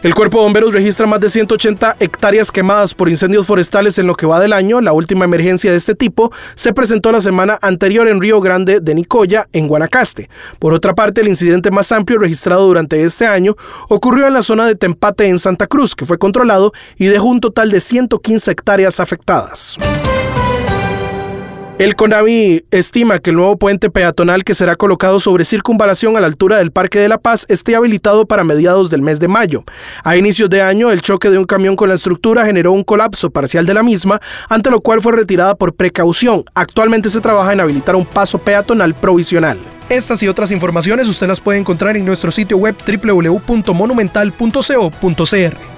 El Cuerpo de Bomberos registra más de 180 hectáreas quemadas por incendios forestales en lo que va del año. La última emergencia de este tipo se presentó la semana anterior en Río Grande de Nicoya, en Guanacaste. Por otra parte, el incidente más amplio registrado durante este año ocurrió en la zona de Tempate en Santa Cruz, que fue controlado y dejó un total de 115 hectáreas afectadas. El CONAVI estima que el nuevo puente peatonal que será colocado sobre circunvalación a la altura del Parque de la Paz esté habilitado para mediados del mes de mayo. A inicios de año, el choque de un camión con la estructura generó un colapso parcial de la misma, ante lo cual fue retirada por precaución. Actualmente se trabaja en habilitar un paso peatonal provisional. Estas y otras informaciones usted las puede encontrar en nuestro sitio web www.monumental.co.cr.